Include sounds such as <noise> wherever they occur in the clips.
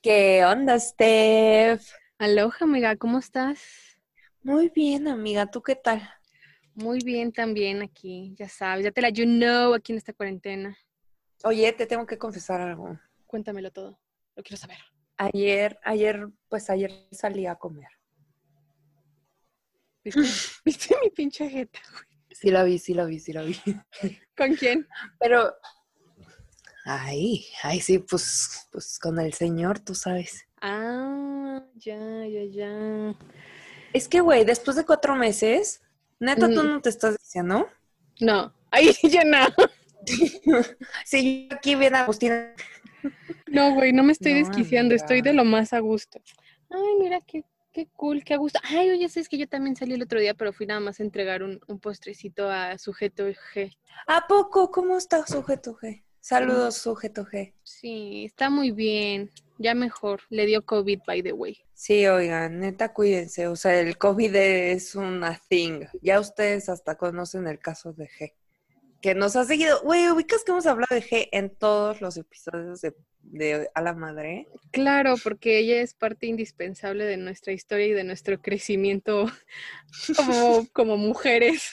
¿Qué onda, Steph? Aloha, amiga, ¿cómo estás? Muy bien, amiga, ¿tú qué tal? Muy bien también aquí, ya sabes, ya te la you know aquí en esta cuarentena. Oye, te tengo que confesar algo. Cuéntamelo todo, lo quiero saber. Ayer, ayer, pues ayer salí a comer. ¿Viste, <laughs> ¿Viste mi pinche jeta? Sí la vi, sí la vi, sí la vi. ¿Con quién? Pero, ay, ay, sí, pues, pues con el señor, tú sabes. Ah, ya, ya, ya. Es que, güey, después de cuatro meses, neta, tú Mm. no te estás diciendo. No, ahí <laughs> ya no. <laughs> Sí, yo aquí bien Agustina. No, güey, no me estoy No, desquiciando, estoy de lo más a gusto. Ay, mira, qué, qué cool, qué a gusto. Ay, oye, sabes que yo también salí el otro día, pero fui nada más a entregar un, un postrecito a sujeto G. ¿A poco? ¿Cómo está sujeto G? Saludos, sujeto G. Sí, está muy bien, ya mejor. Le dio COVID, by the way. Sí, oigan, neta, cuídense. O sea, el COVID es una thing. Ya ustedes hasta conocen el caso de G. Que nos ha seguido. Güey, ubicas que hemos hablado de G en todos los episodios de, de A la Madre. Claro, porque ella es parte indispensable de nuestra historia y de nuestro crecimiento <laughs> como, como mujeres.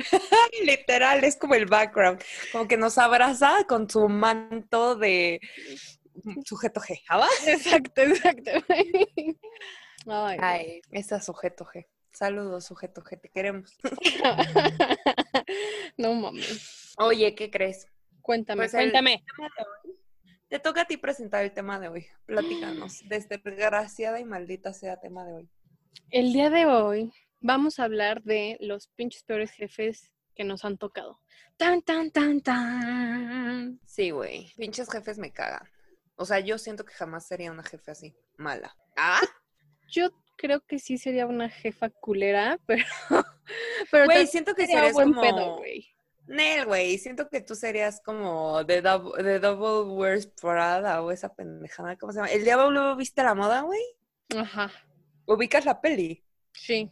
<laughs> Literal, es como el background. Como que nos abraza con su manto de sujeto G. ¿Ah, va? <laughs> Exacto, exacto. <laughs> Ay, Ay, ese es sujeto G. Saludos, sujeto G, te queremos. no mames. Oye, ¿qué crees? Cuéntame, Pues cuéntame. Te toca a ti presentar el tema de hoy. Platícanos. Desde desgraciada y maldita sea tema de hoy. El día de hoy vamos a hablar de los pinches peores jefes que nos han tocado. Tan, tan, tan, tan. Sí, güey. Pinches jefes me cagan. O sea, yo siento que jamás sería una jefe así. Mala. ¿Ah? Yo creo que sí sería una jefa culera, <laughs> pero. pero Güey, siento que sería buen como... pedo, güey. Nel, güey. Siento que tú serías como The Double, the double Wears Prada o esa pendejada. ¿Cómo se llama? ¿El diablo viste la moda, güey? Ajá. ¿Ubicas la peli? Sí.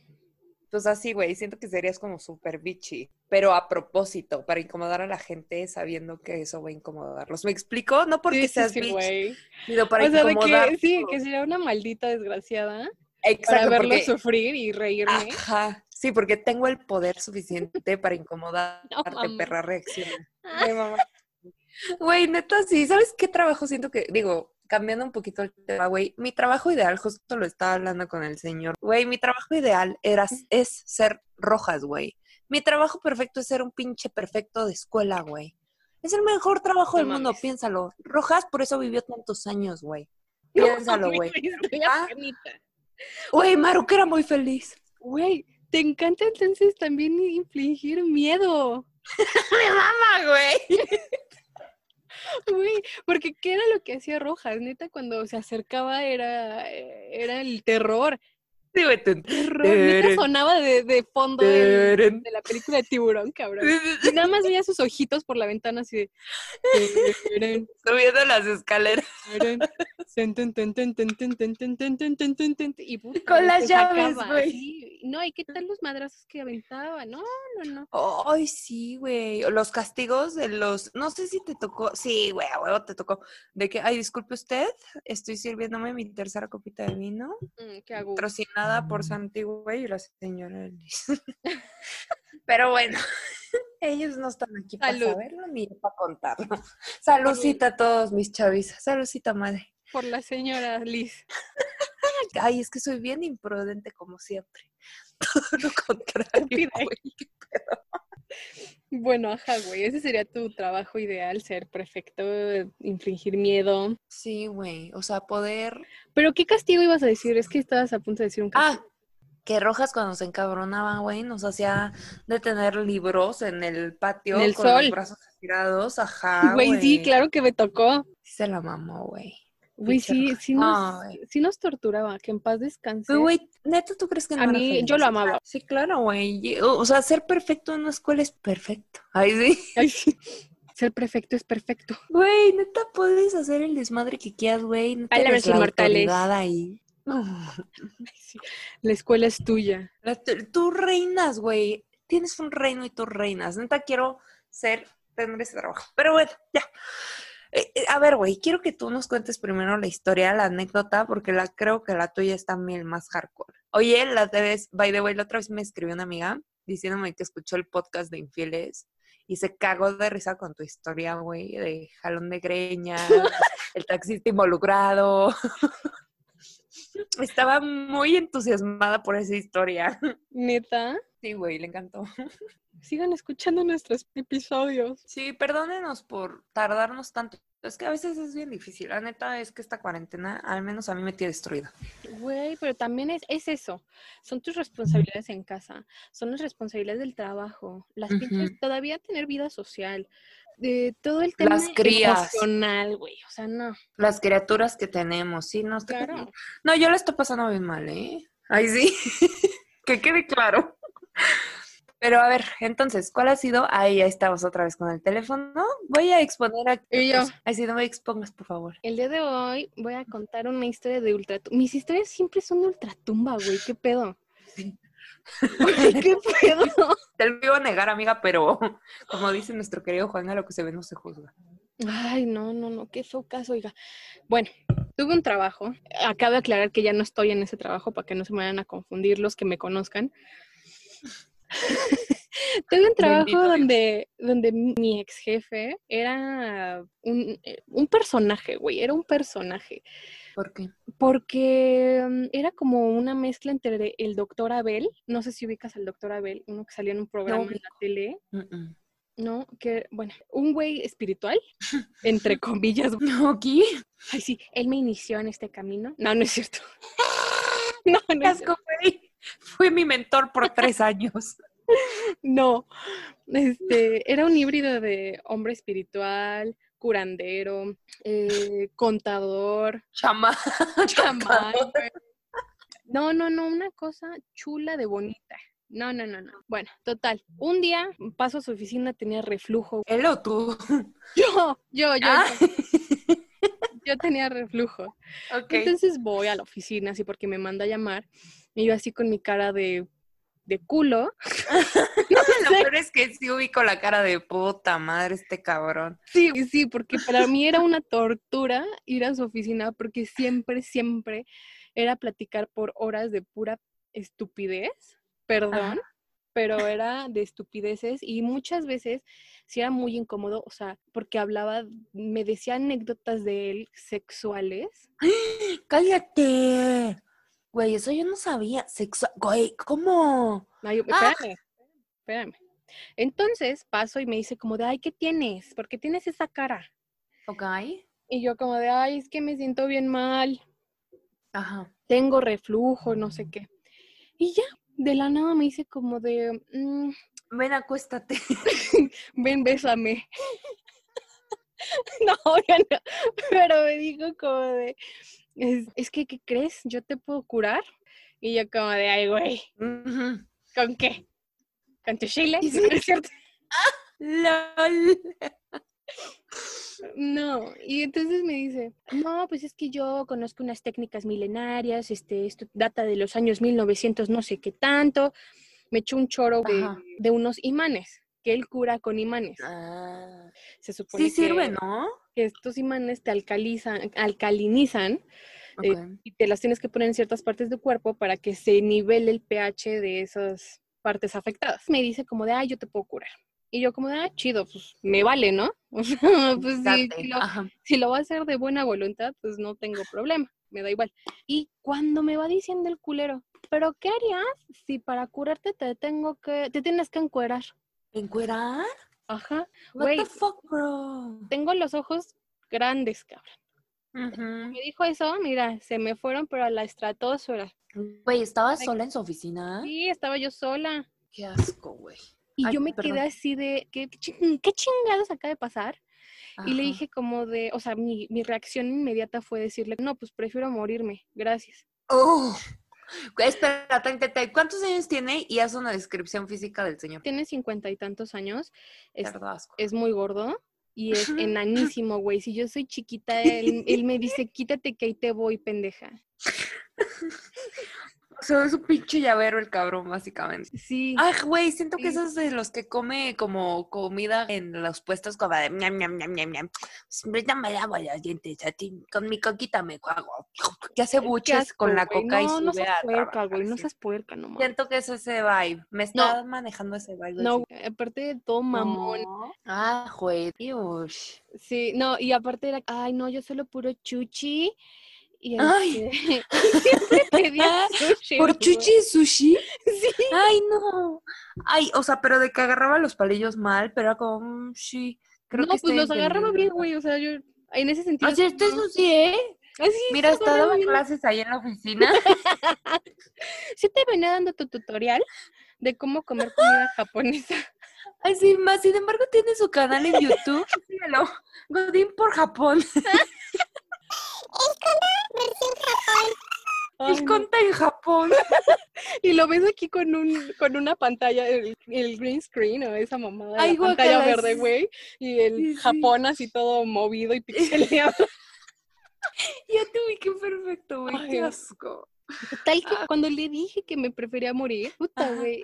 Pues así, güey, siento que serías como súper bitchy, pero a propósito, para incomodar a la gente sabiendo que eso va a incomodarlos. ¿Me explico? No porque Sí, seas sí, bitch, güey. sino para o sea, de incomodar. que sí, que sería una maldita desgraciada para Exacto, verlo porque... sufrir y reírme. Ajá, sí, porque tengo el poder suficiente para incomodarte, <laughs> No perra reacciona. Ay, mamá. Güey, neta, sí, ¿sabes qué trabajo siento que, digo, cambiando un poquito el tema, güey, mi trabajo ideal, justo lo estaba hablando con el señor, güey, mi trabajo ideal era, es ser rojas, güey. Mi trabajo perfecto es ser un pinche perfecto de escuela, güey. Es el mejor trabajo No del mundo, piénsalo. Rojas por eso vivió tantos años, güey. Piénsalo, güey. <laughs> Ah. Güey, Maruca era muy feliz. Güey, te encanta entonces también infligir miedo. <laughs> ¡Me mama, güey! <laughs> Güey, porque ¿qué era lo que hacía Rojas? Neta, cuando se acercaba era, eh, era el terror. Sí, güey, tú- Terror. Neta sonaba de, de fondo de la película de Tiburón, cabrón. Y nada más veía sus ojitos por la ventana así de... <laughs> "Teren, Subiendo las escaleras. Y con las llaves, güey. No, ¿y qué tal los madrazos que aventaba? No, no, no. Ay, sí, güey. Los castigos de los, no sé si te tocó, sí, güey, a huevo te tocó. De que, ay, disculpe usted, estoy sirviéndome mi tercera copita de vino. qué hago. Patrocinada por Santi, güey, y la señora Pero bueno, ellos no están aquí para saberlo ni para contarlo. Saludcita a todos mis chavis. Saludcita, madre. Por la señora Liz. Ay, es que soy bien imprudente como siempre. <laughs> Todo lo contrario, güey. Bueno, ajá, güey. Ese sería tu trabajo ideal, ser perfecto, infligir miedo. Sí, güey. O sea, poder Pero ¿qué castigo ibas a decir? Es que estabas a punto de decir un castigo. Ah, que Rojas cuando se encabronaba, güey, nos hacía detener libros en el patio En el con sol. los brazos estirados, ajá, Güey, sí, claro que me tocó. Se la mamó, güey. Güey, sí, sí nos, Ay. sí nos torturaba, que en paz descanse. Güey, neta, ¿tú crees que no A mí, feliz? yo lo amaba. Sí, claro, güey. O sea, ser perfecto en una escuela es perfecto. Ay, sí. Ay, sí. Ser perfecto es perfecto. Güey, neta, puedes hacer el desmadre que quieras, güey. No Palabras inmortales. ahí. <laughs> Ay, sí. La escuela es tuya. La- Tú reinas, güey. Tienes un reino y tú reinas. Neta, quiero ser, tener ese trabajo. Pero bueno, ya. Eh, eh, a ver, güey, quiero que tú nos cuentes primero la historia, la anécdota, porque la creo que la tuya es también más hardcore. Oye, la vez, by the way, la otra vez me escribió una amiga diciéndome que escuchó el podcast de Infieles y se cagó de risa con tu historia, güey, de jalón de greña, <laughs> el taxista involucrado. <laughs> Estaba muy entusiasmada por esa historia. ¿Neta? Sí, güey, le encantó. Sigan escuchando nuestros episodios. Sí, perdónenos por tardarnos tanto. Es que a veces es bien difícil. La neta es que esta cuarentena, al menos a mí me tiene destruida. Güey, pero también es, es eso. Son tus responsabilidades en casa. Son las responsabilidades del trabajo. Las pinches, todavía tener vida social. De todo el tema Las crías. emocional, güey. O sea, no. Las criaturas que tenemos, sí, no Claro. No, yo la estoy pasando bien mal, ¿eh? Ay, sí. <laughs> que quede claro. Pero a ver, entonces, ¿cuál ha sido? Ahí ya estamos otra vez con el teléfono. Voy a exponer a... Y yo. Ay, sí, no me expongas, por favor. El día de hoy voy a contar una historia de ultratumba. Mis historias siempre son de ultratumba, güey. ¿Qué pedo? ¿Qué pedo? <laughs> Te lo iba a negar, amiga, pero <laughs> como dice nuestro querido Juan, a lo que se ve no se juzga. Ay, no, no, no, qué caso, oiga. Bueno, tuve un trabajo. Acabo de aclarar que ya no estoy en ese trabajo para que no se me vayan a confundir los que me conozcan. <laughs> tuve un trabajo Bendito Dios. donde, donde mi ex jefe era un, eh, un personaje, güey, era un personaje. ¿Por qué? Porque mm, era como una mezcla entre el doctor Abel, no sé si ubicas al doctor Abel, uno que salía en un programa en la tele, ¿no? Que, bueno, un güey espiritual, <laughs> entre comillas, <laughs> mm. Ok. Ay, sí, él me inició en este camino. No, no es cierto. <laughs> No, no, es cierto. Fue mi mentor por tres años. no. Este, era un híbrido de hombre espiritual, curandero, eh, contador, <laughs> Chamán. chamán. No, no, no, una cosa chula de bonita. No, no, no, no. Bueno, total. Un día paso a su oficina, tenía reflujo. Él o tú. <laughs> Yo, yo, yo, Ah. yo, <laughs> yo tenía reflujo. Ok. Entonces voy a la oficina, así porque me manda a llamar. Y yo así con mi cara de, de culo. <laughs> <laughs> Lo peor es que sí ubico la cara de puta madre este cabrón. Sí, sí, porque para mí era una tortura ir a su oficina porque siempre, siempre era platicar por horas de pura estupidez, perdón, pero era de estupideces y muchas veces sí era muy incómodo, o sea, porque hablaba, me decía anécdotas de él sexuales. <gasps> ¡Cállate! Güey, eso yo no sabía. Sexual. Güey, ¿cómo? Ah. espérame, espérame. Entonces paso y me dice como de, ay, ¿qué tienes? ¿Por qué tienes esa cara? Ok. Y yo como de, ay, es que me siento bien mal, Ajá. tengo reflujo, no sé qué. Y ya, de la nada me dice como de, "Mm, Ven, acuéstate. <laughs> ven, bésame. <laughs> no, ya no, pero me dijo como de, es, es que, ¿qué crees? Yo te puedo curar. Y yo como de, ay, güey. ¿con qué? ¿Con tu chile? <laughs> Sí. No, es cierto. <laughs> LOL. No, y entonces me dice, no, pues es que yo conozco unas técnicas milenarias, este, esto data de los años 1900, no sé qué tanto. Me echó un choro de, de unos imanes, que él cura con imanes. Ah. Se supone Sí sirve, ¿no? Que estos imanes te alcalizan, alcalinizan eh, y te las tienes que poner en ciertas partes del cuerpo para que se nivele el pH de esas partes afectadas. Me dice como de, ay, yo te puedo curar. Y yo como de, ah, chido, pues me vale, ¿no? <laughs> Pues sí, Date. sí lo- si lo va a hacer de buena voluntad, pues no tengo problema, me da igual. Y cuando me va diciendo el culero, ¿pero qué harías si para curarte te tengo que, te tienes que encuerar? ¿Encuerar? Ajá, What güey, the fuck, bro? tengo los ojos grandes, cabrón. Me dijo eso, mira, se me fueron, pero a la estratosfera. Güey, ¿estabas Ay. sola en su oficina? Sí, estaba yo sola. Qué asco, güey. Y Ay, yo me perdón. quedé así de, ¿qué, qué ching- qué chingados acaba de pasar? Y le dije como de, o sea, mi, mi reacción inmediata fue decirle, no, pues prefiero morirme, gracias. Oh. Espera, ¿cuántos años tiene? Y haz una descripción física del señor. Tiene cincuenta y tantos años, es, es muy gordo y es enanísimo, güey. Si yo soy chiquita, <laughs> él, él me dice, quítate que ahí te voy, pendeja. <laughs> sea, es un pinche llavero el cabrón, básicamente. Sí. Ay, güey, siento que esos de los que come como comida en los puestos como de ñam, ñam, ñam, ñam, ñam. Me lavo los dientes a ti, con mi coquita me juego. Que hace Qué buches con la güey. coca y no, sube no seas a puerca, trabajar, güey. No seas puerca, no mames. Siento que es ese vibe. Me está manejando ese vibe. No, así. aparte de todo mamón. No. Ah, güey. Dios. Sí, no, y aparte era, ay, no, yo solo puro chuchi. Y Ay. este, <laughs> siempre pedía sushi. ¿Por chuchi y sushi? Sí. Ay, no. Ay, o sea, pero de que agarraba los palillos mal, pero era como, mm, sí. Creo no, que pues los agarraba bien, güey. O sea, yo en ese sentido. Oye, esto es no- sushi, ¿eh? Mira, daba bien. clases ahí en la oficina. <laughs> Sí te venía dando tu tutorial de cómo comer comida <laughs> japonesa. Ay, sí, más. Sin embargo, tiene su canal en YouTube. Síguelo. Godín por Japón. Ay, El conta en Japón. <laughs> Y lo ves aquí con un con una pantalla, el, el green screen o esa mamada, Ay, la pantalla verde, güey, y el Sí, sí. Japón así todo movido y <laughs> pixeleado. Ya te ubiqué perfecto, güey. Qué asco. Tal que cuando le dije que me prefería morir, puta, güey,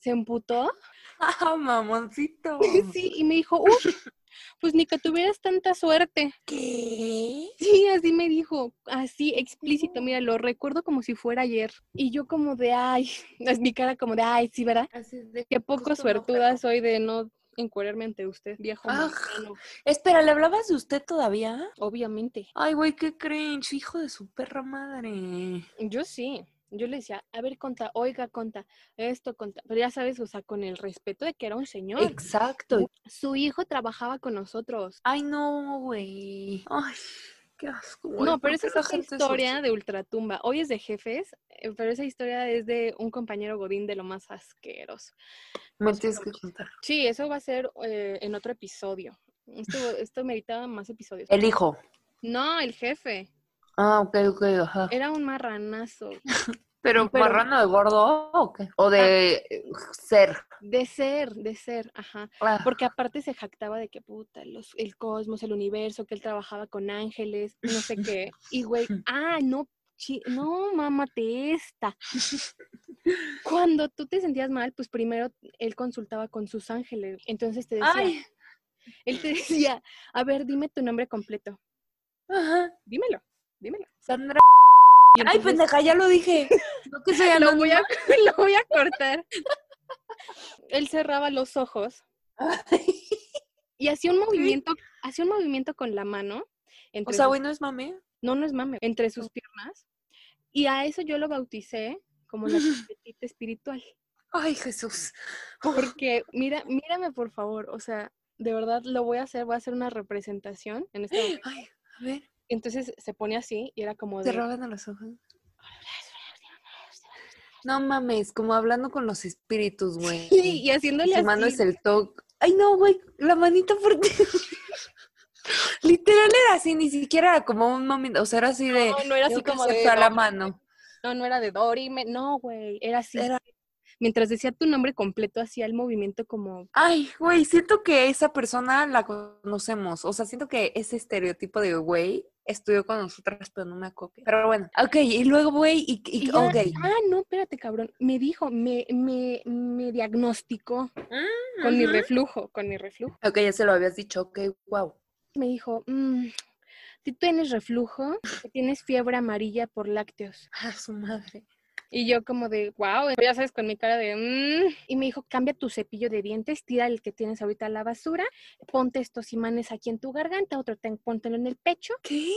se emputó. Ah, mamoncito. <laughs> Sí, y me dijo, uff, pues ni que tuvieras tanta suerte. ¿Qué? Sí, así me dijo, así explícito, mira, lo recuerdo como si fuera ayer. Y yo como de, ay, <laughs> es mi cara como de, ay, sí, ¿verdad? Así de Qué poco no, suertuda soy de no encuadrarme ante usted, viejo Ah. Espera, ¿le hablabas de usted todavía? Obviamente. Ay, güey, qué cringe, hijo de su perra madre. Yo sí. Yo le decía, a ver, conta, oiga, conta, esto, conta. Pero ya sabes, o sea, con el respeto de que era un señor. Exacto. Su hijo trabajaba con nosotros. Ay, no, güey. Ay, qué asco. No, ¿por pero esa es otra es historia de Ultratumba. Hoy es de jefes, eh, pero esa historia es de un compañero Godín de lo más asqueroso. Me tienes que contar. Sí, eso va a ser eh, en otro episodio. Esto, esto <laughs> meritaba más episodios. El hijo. No, el jefe. Ah, ok, ok, ajá. Era un marranazo. <laughs> Pero, pero- marrano de gordo o qué? O de eh, ser. De ser, de ser, ajá. Ah, Porque aparte se jactaba de que puta, los, el cosmos, el universo, que él trabajaba con ángeles, no sé qué. Y güey, <laughs> ah, no, chi- no, mámate esta. Cuando tú te sentías mal, pues primero él consultaba con sus ángeles. Entonces te decía, Ay, él te decía, a ver, dime tu nombre completo. ajá. Dímelo, dímelo. Sandra. Ay, pendeja, ya lo dije. No que soy <laughs> lo voy, a, anónima. <laughs> lo voy a cortar. <laughs> Él cerraba los ojos y hacía un movimiento, hacía un movimiento con la mano. O sea, güey, no es mame. no, no es mame, entre sus piernas. Y a eso yo lo bauticé como la chupetita espiritual. Ay, Jesús. Porque, mira, mírame por favor, o sea, de verdad lo voy a hacer, voy a hacer una representación en este <gasps> momento. Ay, a ver, Entonces se pone así y era como te de... roban a los ojos. No mames, como hablando con los espíritus, güey. Sí, y haciéndole Su mano así. es el toque. Ay, no, güey, la manita fuerte. <laughs> Literal era así, ni siquiera era como un momento, o sea, era así de... No, no era así como de... la mano. No, no era de Dory, me- no, güey, era así. Era- Mientras decía tu nombre completo, hacía el movimiento como... Ay, güey, siento que esa persona la conocemos. O sea, siento que ese estereotipo de güey estudió con nosotras, pero no me acoque. Pero bueno, ok, y luego, güey, y, y- y ya- ok. Ah, no, espérate, cabrón. Me dijo, me, me, me diagnosticó con mi reflujo, con mi reflujo. Ok, ya se lo habías dicho, ok, wow. me dijo, mm, si tienes reflujo, que tienes fiebre amarilla por lácteos. A su madre. Y yo como de, wow, ya sabes, con mi cara de, "Mm". y me dijo, cambia tu cepillo de dientes, tira el que tienes ahorita a la basura, ponte estos imanes aquí en tu garganta, otro ten, póntelo en el pecho. ¿Qué?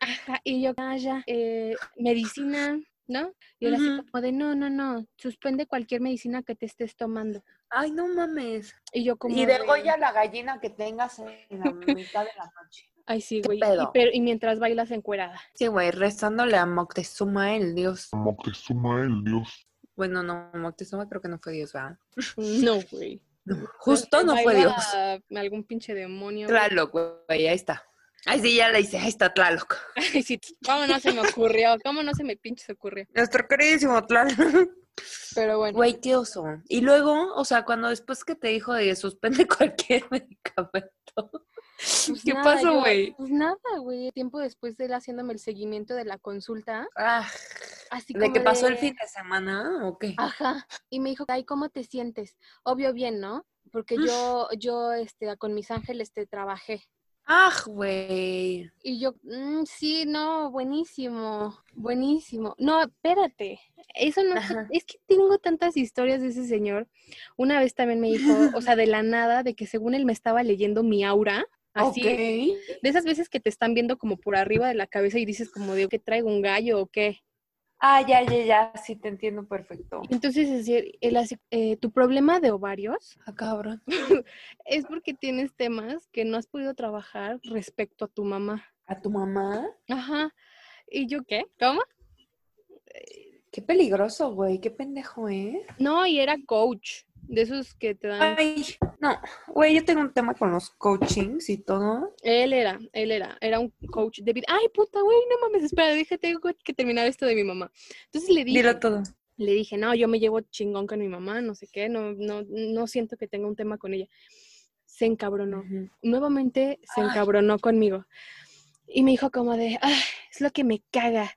Ajá, y yo, ah, ya, eh, medicina, ¿no? Y él así Ujú. como de, no, no, no, suspende cualquier medicina que te estés tomando. Ay, no mames. Y yo como Y de, degolla la gallina que tengas en la mitad de la noche. Ay, sí, ¿Qué güey. Y, pero, y mientras bailas encuerada. Sí, güey, rezándole a Moctezuma, el dios. Moctezuma el dios. Bueno, no, Moctezuma creo que no fue dios, ¿verdad? <laughs> No, güey. No, justo no fue dios. Algún pinche demonio. Tlaloc, güey, ahí está. Ay, sí, ya le hice, ahí está Tlaloc. <laughs> Ay, sí, ¿cómo no se me ocurrió? ¿Cómo no se me pinche ocurrió? Nuestro queridísimo Tlaloc. Pero bueno. Güey, qué oso. Y luego, o sea, cuando después que te dijo de suspende <laughs> cualquier medicamento. Pues ¿Qué nada, pasó, güey? Pues nada, güey. Tiempo después de él haciéndome el seguimiento de la consulta, Ah, Así ¿De qué pasó el fin de semana o qué? Ajá. Y me dijo, ay, ¿cómo te sientes? Obvio bien, ¿no? Porque yo, yo, este, con mis ángeles te trabajé. ¡Ah, güey! Y yo, "Mm, sí, no, buenísimo, buenísimo. No, espérate, eso no, Ajá. es que tengo tantas historias de ese señor. Una vez también me dijo, o sea, de la nada, de que según él me estaba leyendo mi aura, así, de esas veces que te están viendo como por arriba de la cabeza y dices como de que traigo un gallo o qué. Ah, ya, ya, ya, sí te entiendo perfecto. Entonces, es decir, hace, eh, tu problema de ovarios Ah, cabrón. <laughs> es porque tienes temas que no has podido trabajar respecto a tu mamá. ¿A tu mamá? Ajá. ¿Y yo qué? ¿Cómo? Qué peligroso, güey, qué pendejo, ¿eh? No, y era coach, de esos que te dan. Ay, no, güey, yo tengo un tema con los coachings y todo. Él era, él era, era un coach de vida. Ay, puta, güey, no mames, espera, dije, tengo que terminar esto de mi mamá. Entonces le dije, Dilo todo. le dije, no, yo me llevo chingón con mi mamá, no sé qué, no, no, no siento que tenga un tema con ella. Se encabronó. Nuevamente se Ay. encabronó conmigo. Y me dijo como de, "Ay, es lo que me caga,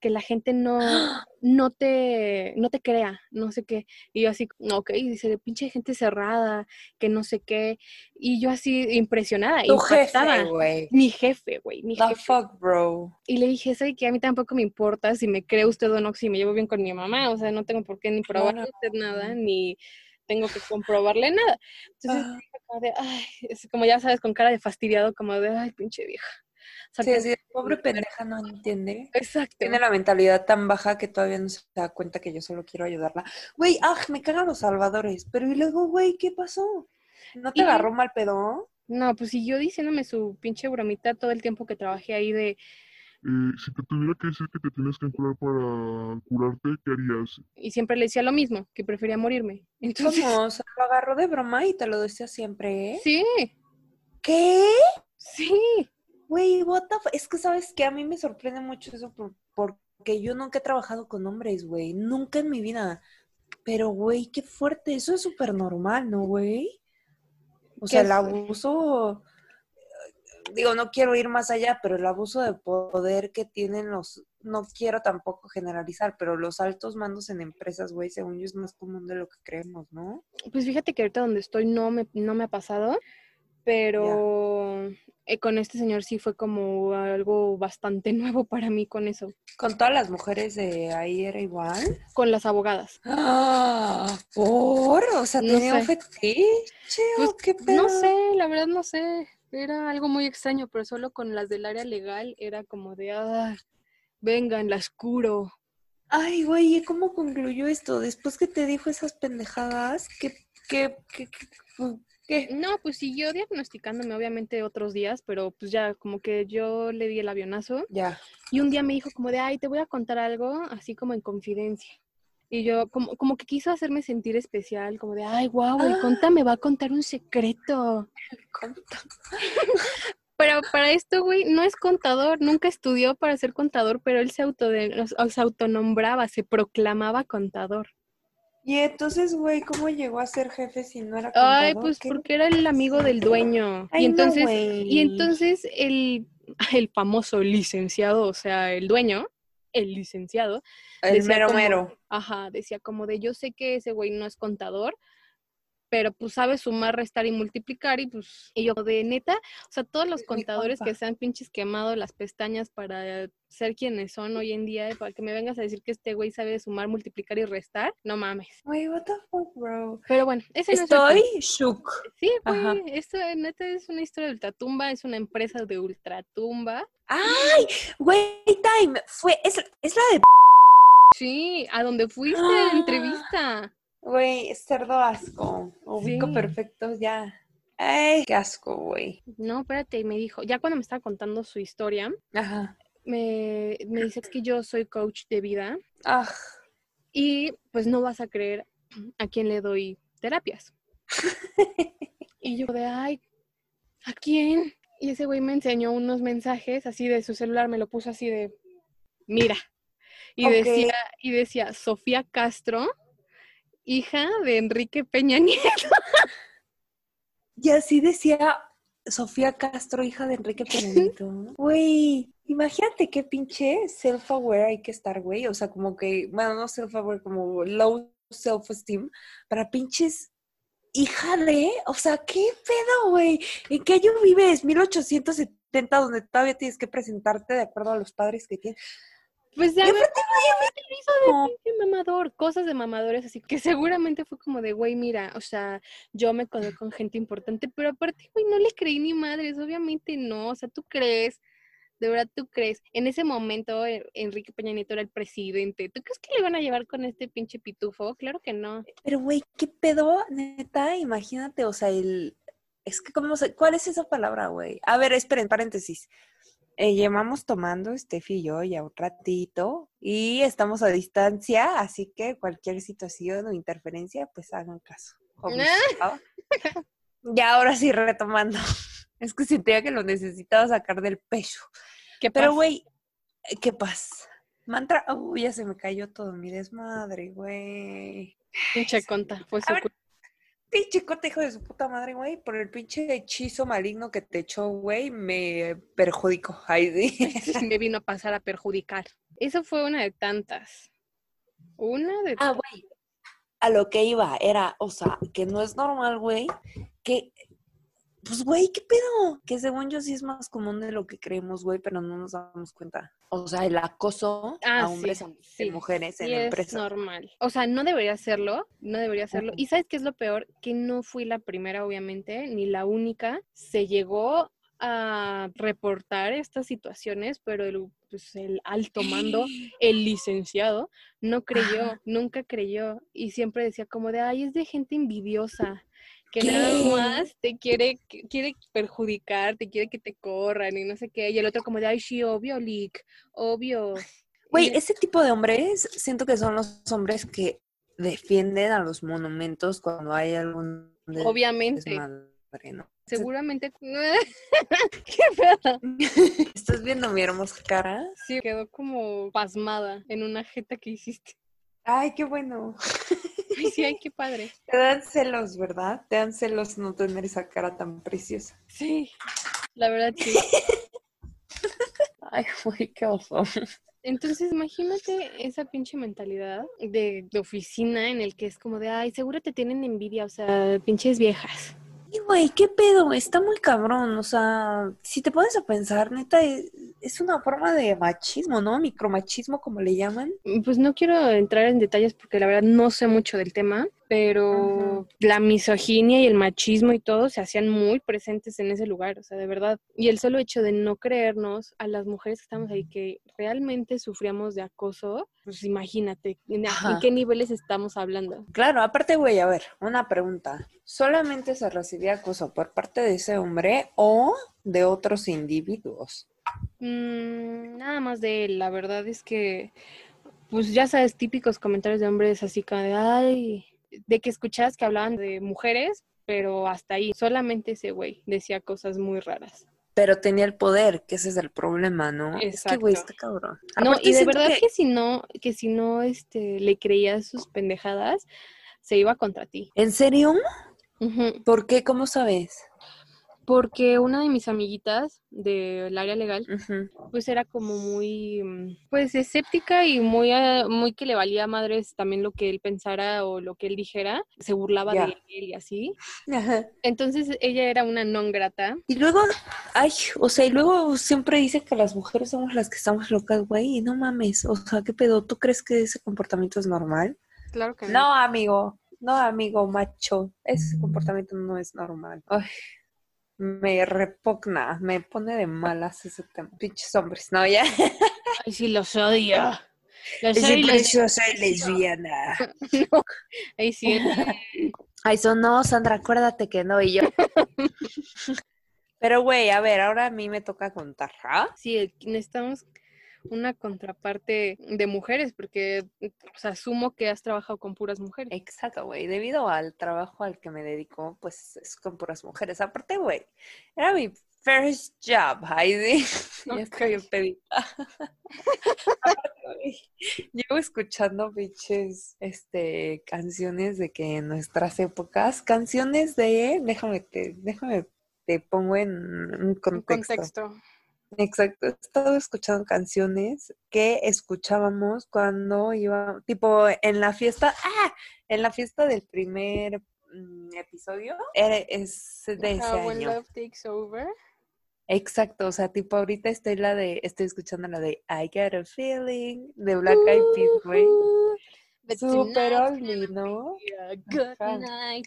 que la gente no, <gasps> no te, no te crea, no sé qué. Y yo así, ok, dice, de pinche gente cerrada, que no sé qué. Y yo así impresionada, Tu jefe. Mi jefe, güey, mi The jefe. fuck, bro. Y le dije, ¿sabe que A mí tampoco me importa si me cree usted o no, si me llevo bien con mi mamá. O sea, no tengo por qué ni probarle Claro. usted nada, ni tengo que comprobarle nada. Entonces, Ah. como de, ay, es como ya sabes, con cara de fastidiado, como de, ay, pinche vieja. O sea, Sí, que- sí, pobre pendeja no entiende. Exacto. Tiene la mentalidad tan baja que todavía no se da cuenta que yo solo quiero ayudarla. Güey, ah, me cagan los salvadores. Pero y luego, güey, ¿qué pasó? ¿No te Y- agarró mal pedo? No, pues si yo diciéndome su pinche bromita todo el tiempo que trabajé ahí de, Eh, si te tuviera que decir que te tienes que curar para curarte, ¿qué harías? y siempre le decía lo mismo, que prefería morirme. <laughs> Entonces, ¿Cómo? O sea, lo agarró de broma y te lo decía siempre, ¿eh? sí, ¿Qué? sí. Güey, what the fu- Es que, ¿sabes qué? A mí me sorprende mucho eso por- porque yo nunca he trabajado con hombres, güey. Nunca en mi vida. Pero, güey, qué fuerte. Eso es súper normal, ¿no, güey? O ¿Qué sea, el abuso... Digo, no quiero ir más allá, pero el abuso de poder que tienen los... No quiero tampoco generalizar, pero los altos mandos en empresas, güey, según yo es más común de lo que creemos, ¿no? Pues fíjate que ahorita donde estoy no me, no me ha pasado, pero eh, con este señor sí fue como algo bastante <laughs> nuevo para mí con eso, Con todas las mujeres de ahí era igual. con las abogadas. Ah, ¿por? O sea, No ¿tenía un sé. fetiche Pues, o qué pedo? No sé, la verdad no sé, era algo muy extraño, pero solo con las del área legal era como de, ah, vengan, las curo. Ay, güey, ¿y cómo concluyó esto? Después que te dijo esas pendejadas, ¿qué, qué, qué, qué, qué? No, pues siguió diagnosticándome obviamente otros días, pero pues ya como que yo le di el avionazo Ya. y un día me dijo como de, ay, te voy a contar algo así como en confidencia. Y yo como, como que quiso hacerme sentir especial, como de, ay, guau, el Ah. conta me va a contar un secreto. Conta- <laughs> Pero para esto, güey, no es contador, nunca estudió para ser contador, pero él se, autode- o- se autonombraba, se proclamaba contador. Y entonces, güey, ¿cómo llegó a ser jefe si no era Ay, contador? pues ¿Qué? porque era el amigo del dueño. Ay, y no, entonces, y entonces el, <laughs> el famoso licenciado, o sea, el dueño, el licenciado, El decía mero como- mero. ajá, decía como de yo sé que ese güey no es contador, pero pues sabe sumar, restar y multiplicar y pues, y yo de neta, o sea, todos los Es contadores que se han pinches quemado las pestañas para ser quienes son hoy en día, para que me vengas a decir que este güey sabe sumar, multiplicar y restar, no mames. Güey, what the fuck, bro. Pero bueno, ese no es el Estoy shook. Sí, güey, esto neta es una historia de ultratumba, es una empresa de ultratumba. ¡Ay! Güey, time. Fue, es, es la de... Sí, a donde fuiste a la Ah. entrevista. Güey, cerdo asco. Ubico Sí. perfecto ya. Ay, qué asco, güey. No, espérate, y me dijo, ya cuando me estaba contando su historia, Ajá. me, me dice "Es que yo soy coach de vida Ah, y pues no vas a creer a quién le doy terapias. <laughs> y yo de, ay, ¿a quién? Y ese güey me enseñó unos mensajes así de su celular, me lo puso así de, mira. Y decía, y decía, Sofía Castro, hija de Enrique Peña Nieto. y así decía Sofía Castro, hija de Enrique Peña Nieto. Güey, imagínate qué pinche self-aware hay que estar, güey. O sea, como que, bueno, no self-aware, como low self-esteem para pinches hija de, o sea, ¿qué pedo, güey? ¿En qué año vives? 1870, donde todavía tienes que presentarte de acuerdo a los padres que tienes. Pues ya, hizo de mamador, cosas de mamadores, así que <laughs> seguramente fue como de, güey, mira, o sea, yo me conozco con gente importante, pero aparte, güey, no le creí ni madres, obviamente no, o sea, tú crees, de verdad tú crees, en ese momento eh, Enrique Peña Nieto era el presidente, ¿tú crees que le iban a llevar con este pinche pitufo? Claro que no. Pero, güey, ¿qué pedo? Neta, imagínate, o sea, el... Es que, ¿cómo se... ¿cuál es esa palabra, güey? A ver, esperen, paréntesis. Eh, llevamos tomando Steffi y yo ya un ratito y estamos a distancia, así que cualquier situación o interferencia, pues hagan caso. ya ahora sí retomando. <laughs> Es que sentía que lo necesitaba sacar del pecho. ¿Qué Pero, güey, ¿qué pasa? Mantra, uy, ya se me cayó todo mi desmadre, güey. Pinche conta, fue su pinche cote hijo de su puta madre, güey, por el pinche hechizo maligno que te echó, güey, me perjudicó. Ay, sí. me vino a pasar a perjudicar. Eso fue una de tantas. Una de Ah, güey. A lo que iba era, o sea, que no es normal, güey, que pues, güey, ¿qué pedo? Que según yo sí es más común de lo que creemos, güey, pero no nos damos cuenta. O sea, el acoso a ah, hombres y mujeres en la empresa. Es normal. O sea, no debería serlo, no debería serlo. Y ¿sabes qué es lo peor? Que no fui la primera, obviamente, ni la única. Se llegó a reportar estas situaciones, pero el, pues, el alto mando, <gasps> el licenciado, no creyó, nunca creyó y siempre decía como de, ay, es de gente envidiosa que nada más te quiere, quiere perjudicar, te quiere que te corran y no sé qué. Y el otro como de, ay, sí, obvio, Lick, obvio. Güey, ese tipo de hombres, siento que son los hombres que defienden a los monumentos cuando hay algún... Obviamente. <laughs> Seguramente. <laughs> ¿Qué pedo? ¿Estás viendo mi hermosa cara? Sí, quedó como pasmada en una jeta que hiciste. Ay, qué bueno. <laughs> Ay, qué padre. Te dan celos, ¿verdad? Te dan celos no tener esa cara tan preciosa. Sí, la verdad sí. <laughs> ay, güey, qué oso. Entonces, imagínate esa pinche mentalidad de, de, oficina en el que es como de, ay, seguro te tienen envidia, o sea, pinches viejas. Y güey, ¿qué pedo? Está muy cabrón. O sea, si te pones a pensar, neta, e, es, una forma de machismo, ¿no? Micromachismo, como le llaman. Pues no quiero entrar en detalles porque la verdad no sé mucho del tema, pero la misoginia y el machismo y todo se hacían muy presentes en ese lugar, o sea, de verdad. Y el solo hecho de no creernos a las mujeres que estamos ahí que realmente sufríamos de acoso, pues imagínate, ¿en, qué niveles estamos hablando? Claro, aparte, güey, a ver, una pregunta. ¿Solamente se recibía acoso por parte de ese hombre o de otros individuos? Mm, nada más de él, la verdad es que pues ya sabes, típicos comentarios de hombres así como de, ay, de que escuchabas que hablaban de mujeres, pero hasta ahí, solamente ese güey decía cosas muy raras. Pero tenía el poder, que ese es el problema, ¿no? Exacto. Es que, güey, está cabrón. No, y de verdad que... si no, que si no, este, le creías sus pendejadas, se iba contra ti. ¿En serio? ¿Por qué? ¿Cómo sabes? Porque una de mis amiguitas del área legal, pues era como muy, mm, pues escéptica y muy, ah, muy que le valía a madres también lo que él pensara o lo que él dijera, se burlaba de él y así. Entonces ella era una non grata. Y luego, ay, o sea, y luego siempre dice que las mujeres somos las que estamos locas, güey, no mames, o sea, ¿qué pedo? ¿Tú crees que ese comportamiento es normal? Claro que no. No, amigo. No, amigo macho, ese comportamiento no es normal. Ay, me repugna, me pone de malas ese tema. Pinches hombres, ¿no? Ya. Ay, sí, los odio. Los soy, yo soy lesbiana. no. <laughs> Ay, sí. Ay, son no, Sandra, acuérdate que no, y yo. <laughs> Pero, güey, a ver, ahora a mí me toca contar, ¿ah? Sí, necesitamos una contraparte de mujeres, porque asumo que has trabajado con puras mujeres. Exacto, güey. Debido al trabajo al que me dedico, pues es con puras mujeres. Aparte, güey, era mi first job, Heidi. <laughs> Ya estoy <laughs> Llevo escuchando biches este canciones de que en nuestras épocas, canciones de déjame te, déjame te pongo en un contexto. Un contexto Exacto, he estado escuchando canciones que escuchábamos cuando iba, tipo en la fiesta, ¡ah! En la fiesta del primer mm, episodio, es de ese año. Love Takes Over. Exacto, o sea, tipo ahorita estoy la de, estoy escuchando la de I Got a Feeling de Black Eyed Peas, güey. Súper tonight's oldie, ¿no? good Ajá. night.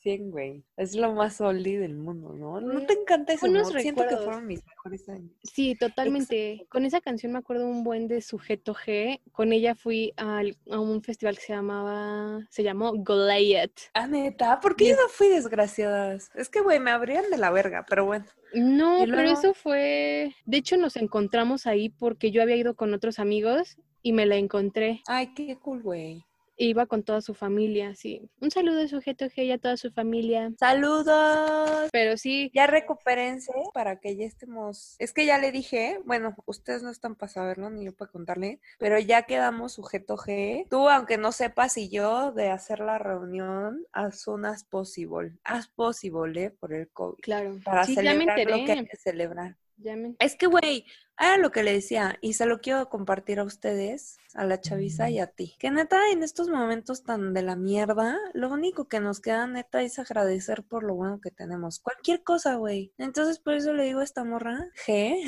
100, güey. Es lo más oldie del mundo, ¿no? ¿No te encanta buenos humor? Siento que fueron mis mejores años. Sí, totalmente. Con esa canción me acuerdo un buen de Sujeto G. Con ella fui al- a un festival que se llamaba, se llamó Goliath. Ah, neta, ¿por qué yo no fui desgraciadas? Es que, güey, me abrían de la verga, pero bueno. No, pero eso fue, de hecho nos encontramos ahí porque yo había ido con otros amigos y me la encontré. Ay, qué cool, güey. Iba con toda su familia, sí. Un saludo de Sujeto G y a toda su familia. Saludos. Pero sí, Ya recupérense para que ya estemos. Es que ya le dije, bueno, ustedes no están para saberlo ni yo para contarle, pero ya quedamos sujeto G. Tú, aunque no sepas, y yo de hacer la reunión as soon as possible. As possible, ¿eh? Por el COVID. claro. Para sí, celebrar lo que hay que celebrar. Ya me- Es que, güey, era lo que le decía, y se lo quiero compartir a ustedes, a la chaviza y a ti. Que neta, en estos momentos tan de la mierda, lo único que nos queda, neta, es agradecer por lo bueno que tenemos. Cualquier cosa, güey. Entonces, por eso le digo a esta morra, G,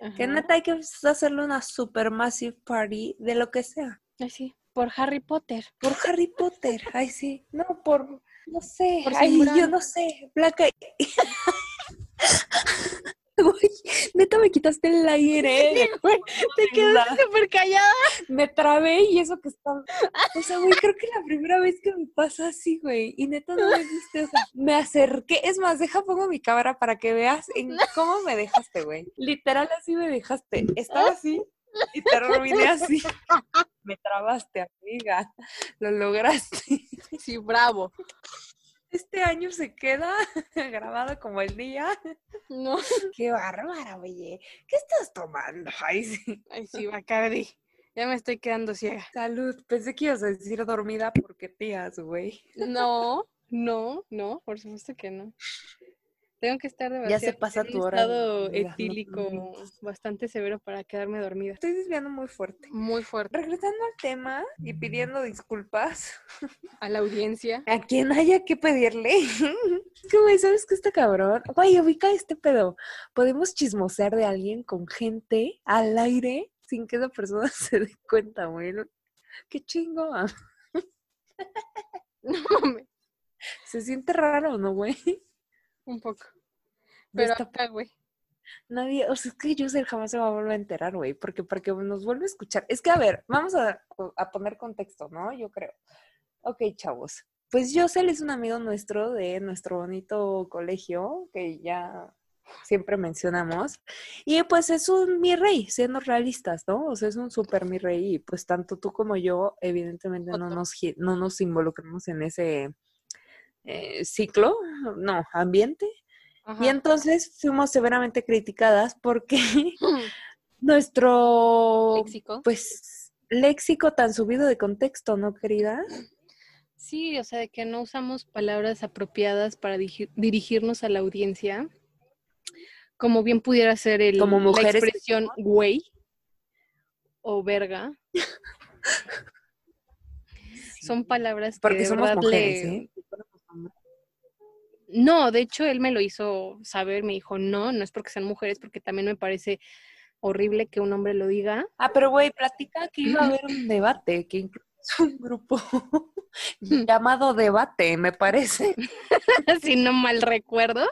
<laughs> que neta hay que hacerle una super massive party de lo que sea. Ay, sí, por Harry Potter. Por Harry Potter, ay, sí. No, por, no sé, Por ay, yo no sé, Blanca. <laughs> <laughs> Güey, neta me quitaste el aire. Te quedaste súper callada. me trabé y eso que está. O sea, güey, creo que la primera vez que me pasa así, güey. Y neta no me viste, o sea, me acerqué. Es más, deja pongo mi cámara para que veas en cómo me dejaste, güey. Literal así me dejaste. Estaba así y terminé así. Me trabaste, amiga. Lo lograste. Sí, bravo. Este año se queda <laughs> grabado como el día. No. <laughs> Qué bárbara, oye. ¿Qué estás tomando? <laughs> Ay, sí. Ay, sí, Bacardi. Ya me estoy quedando ciega. Salud. Pensé que ibas a decir dormida porque tías, güey. No, no, no, por supuesto que no. Tengo que estar Ya se demasiado pasa tu hora no etílico bastante severo para quedarme dormida. Estoy desviando muy fuerte. Muy fuerte. Regresando al tema y pidiendo disculpas A la audiencia. a quien haya que pedirle. <laughs> Es que, güey, ¿sabes qué está cabrón? Güey, ubica este pedo. Podemos chismosear de alguien con gente al aire sin que esa persona <laughs> se dé cuenta, güey. Qué chingo. <laughs> No mames, Se siente raro, ¿no, güey? Un poco. Pero esta acá, güey. Nadie, o sea, es que Yusel jamás se va a volver a enterar, güey, porque para que nos vuelva a escuchar. Es que, a ver, vamos a, a poner contexto, ¿no? Yo creo. Ok, chavos. Pues Yusel es un amigo nuestro de nuestro bonito colegio, que ya siempre mencionamos. Y pues es un mi rey, siendo realistas, ¿no? O sea, es un súper mi rey. Y pues tanto tú como yo, evidentemente, no nos, no nos involucramos en ese eh, ciclo, no, ambiente. Ajá. Y entonces fuimos severamente criticadas porque <laughs> <laughs> nuestro, Léxico. pues, léxico tan subido de contexto, ¿no, querida? Sí, o sea, de que no usamos palabras apropiadas para dirigirnos a la audiencia. Como bien pudiera ser el, Como la mujeres expresión güey o verga. <laughs> Son palabras que Porque de somos verdad mujeres, le- ¿eh? No, de hecho él me lo hizo saber, me dijo, no, no es porque sean mujeres, porque también me parece horrible que un hombre lo diga. Ah, pero güey, platica que iba a haber un debate, que incluso es <laughs> un grupo <laughs> <laughs> llamado debate, me parece. si no mal recuerdo,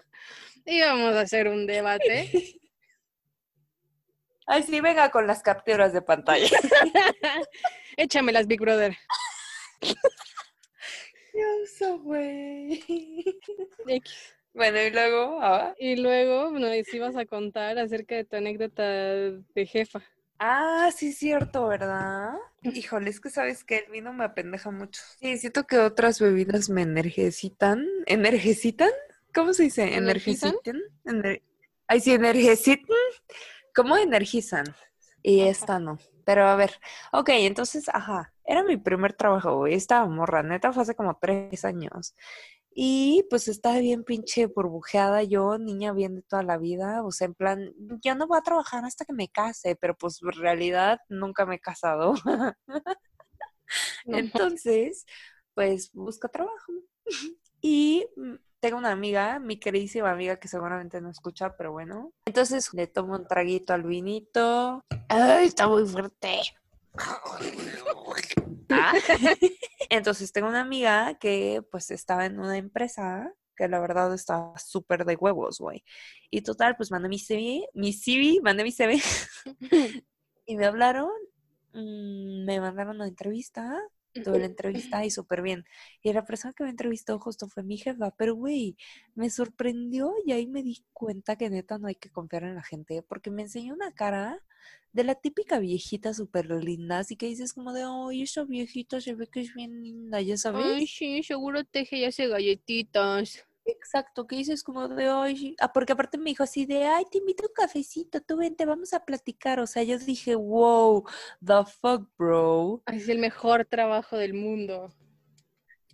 íbamos a hacer un debate. Ay, sí, venga con las capturas de pantalla. Échamelas, Big Brother. Dios, güey. Bueno, y luego, ah, Y luego nos ibas a contar acerca de tu anécdota de jefa. Ah, sí, cierto, ¿verdad? Híjole, es que sabes que el vino me apendeja mucho. Sí, siento que otras bebidas me energicitan. ¿Energicitan? ¿Cómo se dice? ¿Energizan? Ay, sí, energicitan. ¿Cómo energizan? Y esta no. Pero a ver, ok, entonces, ajá, era mi primer trabajo, güey. Estaba morra, neta, fue hace como tres años. Y pues estaba bien pinche burbujeada yo, niña bien de toda la vida, o sea, en plan, yo no voy a trabajar hasta que me case, pero pues en realidad nunca me he casado. <laughs> Entonces, pues busco trabajo. <laughs> Y mm, tengo una amiga, mi queridísima amiga que seguramente no escucha, pero bueno. Entonces le tomo un traguito al vinito. ¡Ay, está muy fuerte! Ah. <laughs> Entonces tengo una amiga que pues estaba en una empresa que la verdad estaba súper de huevos, güey. Y total, pues mandé mi CV, mi CV, mandé mi CV. <laughs> y me hablaron, mm, me mandaron una entrevista, tuve la <laughs> entrevista y súper bien. Y la persona que me entrevistó justo fue mi jefa, pero güey, me sorprendió y ahí me di cuenta que neta no hay que confiar en la gente, porque me enseñó una cara de la típica viejita súper linda, así que dices como de, ay, esa viejita se ve que es bien linda, ya sabes. Ay, sí, seguro teje y hace galletitas. Exacto, que dices como de, ay, ah, porque aparte me dijo así de, ay, te invito a un cafecito, tú vente, vamos a platicar. O sea, yo dije, wow, the fuck, bro. Es el mejor trabajo del mundo.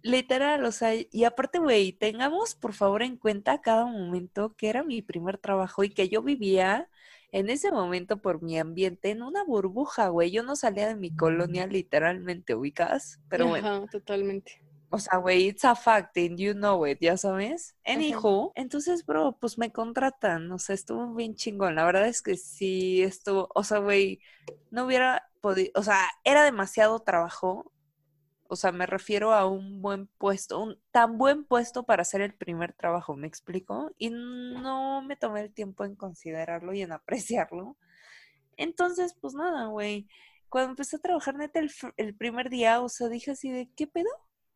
Literal, o sea, y aparte, güey, tengamos por favor en cuenta cada momento que era mi primer trabajo y que yo vivía en ese momento por mi ambiente en una burbuja, güey. Yo no salía de mi colonia literalmente, ubicas, pero bueno. Ajá, totalmente. O sea, güey, it's a fact and you know it, ya sabes. Anyhow, entonces, bro, pues me contratan, o sea, estuvo bien chingón. La verdad es que sí estuvo, o sea, güey, no hubiera podido, o sea, era demasiado trabajo o sea, me refiero a un buen puesto, un tan buen puesto para hacer el primer trabajo, ¿me explico? Y no me tomé el tiempo en considerarlo y en apreciarlo. Entonces, pues nada, güey. Cuando empecé a trabajar neta el, el primer día, o sea, dije así de, ¿qué pedo?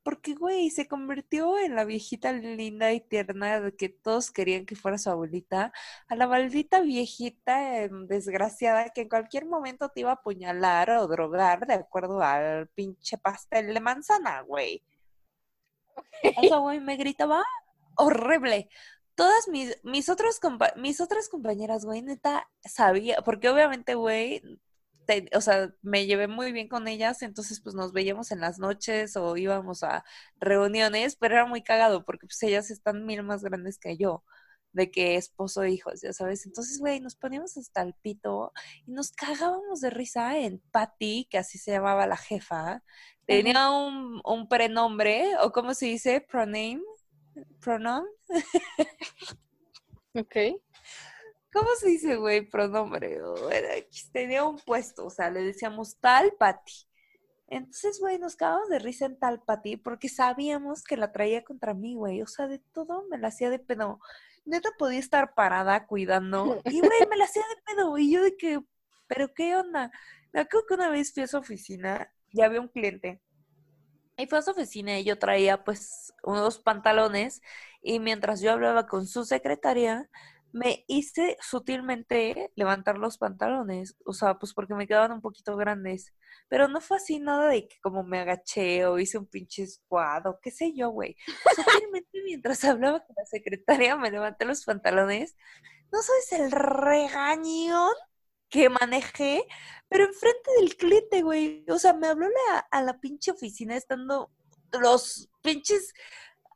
Porque, güey, se convirtió en la viejita linda y tierna de que todos querían que fuera su abuelita, a la maldita viejita em, desgraciada que en cualquier momento te iba a apuñalar o drogar de acuerdo al pinche pastel de manzana, güey. Eso, güey, me gritaba horrible. Todas mis, mis, otros mis otras compañeras, güey, neta, sabía, porque obviamente, güey, o sea, me llevé muy bien con ellas, entonces pues nos veíamos en las noches o íbamos a reuniones, pero era muy cagado porque pues ellas están mil más grandes que yo, de que esposo e hijos, ya sabes. Entonces, güey, nos poníamos hasta el pito y nos cagábamos de risa en Patty, que así se llamaba la jefa. Tenía un, un prenombre, o cómo se dice, proname, pronoun. <laughs> ok. ¿Cómo se dice, güey? Pronombre. tenía un puesto, o sea, le decíamos tal Pati. Entonces, güey, nos cagamos de risa en tal Pati porque sabíamos que la traía contra mí, güey. O sea, de todo me la hacía de pedo. Neta podía estar parada cuidando. <laughs> Y, güey, me la hacía de pedo. Y yo de que, ¿pero qué onda? Me acuerdo que una vez fui a su oficina y había un cliente. Y fue a su oficina y yo traía, pues, unos pantalones. Y mientras yo hablaba con su secretaria, me hice sutilmente levantar los pantalones, o sea, pues porque me quedaban un poquito grandes, pero no fue así nada de que como me agaché o hice un pinche escuado, qué sé yo, güey. Sutilmente mientras <laughs> hablaba con la secretaria me levanté los pantalones. No sabes el regañón que manejé, pero enfrente del cliente, güey. O sea, me habló la, a la pinche oficina estando los pinches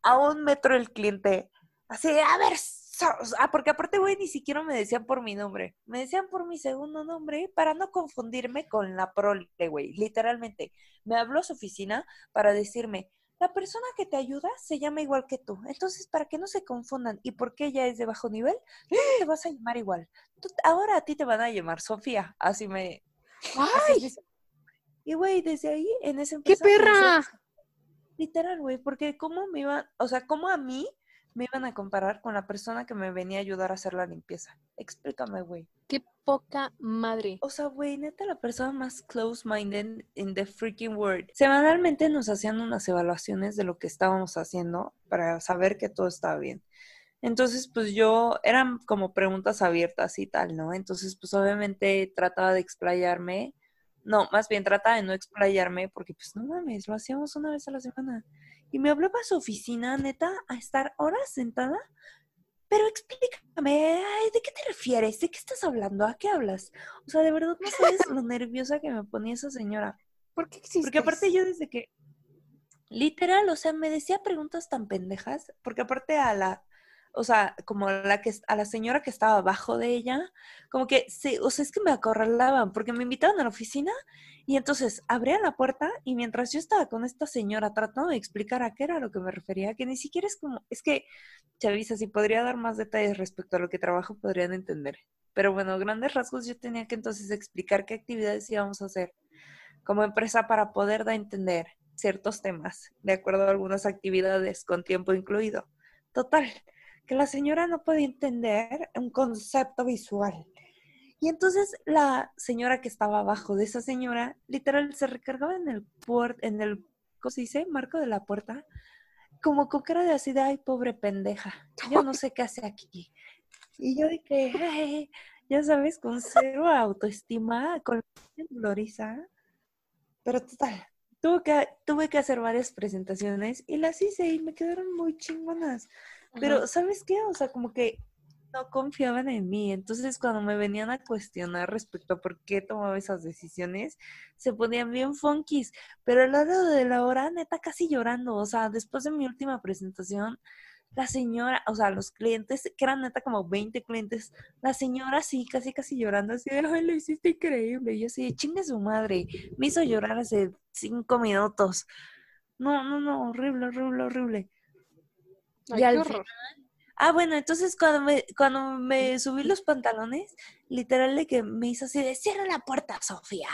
a un metro del cliente. Así, a ver, ah, porque aparte, güey, ni siquiera me decían por mi nombre. Me decían por mi segundo nombre para no confundirme con la prole, güey. Literalmente. Me habló a su oficina para decirme, la persona que te ayuda se llama igual que tú. Entonces, para que no se confundan y porque ella es de bajo nivel, tú te vas a llamar igual. ahora a ti te van a llamar Sofía. Así me... ¡Ay! y, güey, desde ahí, en ese... ¡Qué perra! Literal, güey, porque cómo me iban, o sea, cómo a mí me iban a comparar con la persona que me venía a ayudar a hacer la limpieza. Explícame, güey. Qué poca madre. O sea, güey, neta, la persona más close-minded in the freaking world. Semanalmente nos hacían unas evaluaciones de lo que estábamos haciendo para saber que todo estaba bien. Entonces, pues yo, eran como preguntas abiertas y tal, ¿no? Entonces, pues obviamente trataba de explayarme. No, más bien trataba de no explayarme porque, pues no mames, lo hacíamos una vez a la semana y me habló para su oficina, neta, a estar horas sentada. Pero explícame, ¿de qué te refieres? ¿De qué estás hablando? ¿A qué hablas? O sea, de verdad no <laughs> sabes lo nerviosa que me ponía esa señora. ¿Por qué existes? Porque aparte yo desde que... Literal, o sea, me decía preguntas tan pendejas, porque aparte a la, o sea, como la que a la señora que estaba abajo de ella, como que sí, o sea, es que me acorralaban porque me invitaban a la oficina y entonces abría la puerta y mientras yo estaba con esta señora tratando de explicar a qué era lo que me refería, que ni siquiera es como, es que Chavisa, si podría dar más detalles respecto a lo que trabajo, podrían entender. Pero bueno, grandes rasgos yo tenía que entonces explicar qué actividades íbamos a hacer como empresa para poder dar entender ciertos temas, de acuerdo a algunas actividades con tiempo incluido. Total, que la señora no podía entender un concepto visual. Y entonces la señora que estaba abajo de esa señora, literal, se recargaba en el puerto, en el, ¿cómo se dice? Marco de la puerta, como con cara de así de, ay, pobre pendeja, yo no sé qué hace aquí. Y yo dije, ya sabes, con cero autoestima, con gloriza. Pero total, tuve que, tuve que hacer varias presentaciones y las hice y me quedaron muy chingonas. Pero, ¿sabes qué? O sea, como que no confiaban en mí. Entonces, cuando me venían a cuestionar respecto a por qué tomaba esas decisiones, se ponían bien funkies. Pero al lado de la hora, neta, casi llorando. O sea, después de mi última presentación, la señora, o sea, los clientes, que eran neta como 20 clientes, la señora sí, casi casi llorando, así de, ay, lo hiciste increíble. Y yo así, chingue su madre, me hizo llorar hace cinco minutos. No, no, no, horrible, horrible, horrible. Y al final, ah, bueno, entonces cuando me, cuando me subí los pantalones, literal de que me hizo así de, cierra la puerta, Sofía.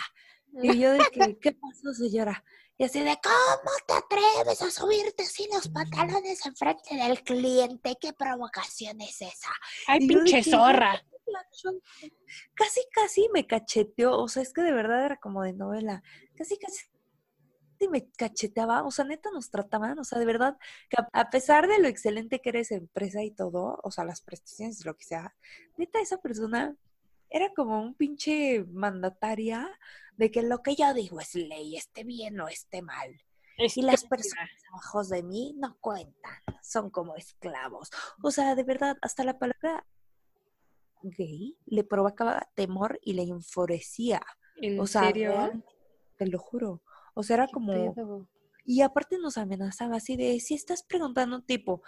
Y yo de que, ¿qué pasó, señora? Y así de, ¿cómo te atreves a subirte sin los pantalones enfrente del cliente? ¿Qué provocación es esa? Ay, pinche zorra. Casi, casi me cacheteó. O sea, es que de verdad era como de novela. Casi, casi me cacheteaba. O sea, neta nos trataban. O sea, de verdad, que a pesar de lo excelente que eres empresa y todo, o sea, las prestaciones, lo que sea, neta, esa persona era como un pinche mandataria de que lo que yo digo es ley, esté bien o esté mal. y las personas abajo de mí no cuentan, son como esclavos. O sea, de verdad, hasta la palabra gay le provocaba temor y le enfurecía. ¿En o sea, serio? te lo juro. O sea, era como... Y aparte nos amenazaba así de, si estás preguntando tipo,